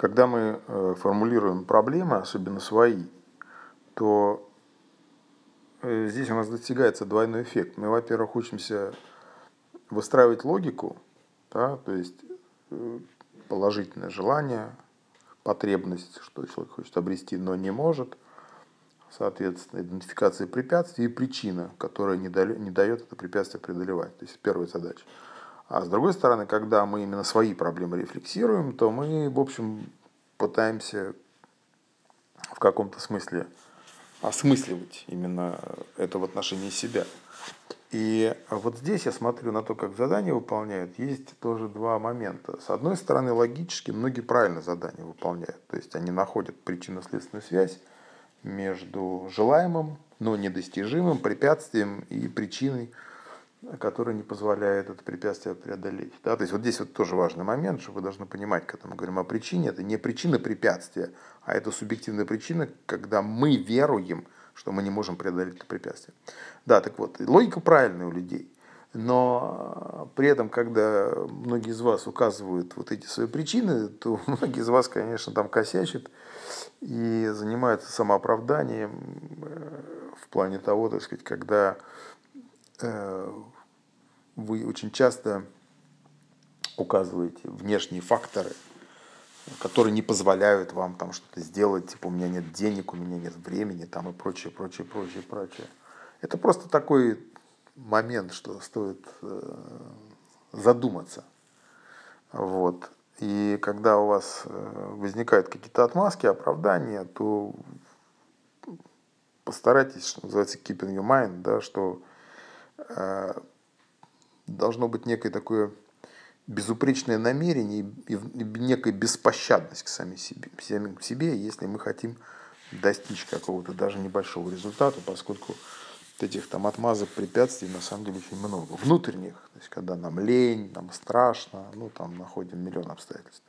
Когда мы э, формулируем проблемы, особенно свои, то э, здесь у нас достигается двойной эффект. Мы, во-первых, учимся выстраивать логику, да, то есть э, положительное желание, потребность, что человек хочет обрести, но не может, соответственно, идентификация препятствий и причина, которая не, дает это препятствие преодолевать. То есть первая задача. А с другой стороны, когда мы именно свои проблемы рефлексируем, то мы, в общем, пытаемся в каком-то смысле осмысливать именно это в отношении себя. И вот здесь я смотрю на то, как задание выполняют, есть тоже два момента. С одной стороны, логически многие правильно задания выполняют. То есть они находят причинно-следственную связь между желаемым, но недостижимым препятствием и причиной который не позволяет это препятствие преодолеть. Да? То есть вот здесь вот тоже важный момент, что вы должны понимать, когда мы говорим о причине, это не причина препятствия, а это субъективная причина, когда мы веруем, что мы не можем преодолеть это препятствие. Да, так вот, логика правильная у людей. Но при этом, когда многие из вас указывают вот эти свои причины, то многие из вас, конечно, там косячат и занимаются самооправданием э, в плане того, так сказать, когда Э, вы очень часто указываете внешние факторы, которые не позволяют вам там что-то сделать, типа у меня нет денег, у меня нет времени, там и прочее, прочее, прочее, прочее. Это просто такой момент, что стоит э, задуматься. Вот. И когда у вас э, возникают какие-то отмазки, оправдания, то постарайтесь, что называется, keep in your mind, да, что Э, должно быть некое такое безупречное намерение и некая беспощадность к сами себе, самим себе, если мы хотим достичь какого-то даже небольшого результата, поскольку этих там отмазок, препятствий на самом деле очень много. Внутренних, то есть когда нам лень, нам страшно, ну там находим миллион обстоятельств.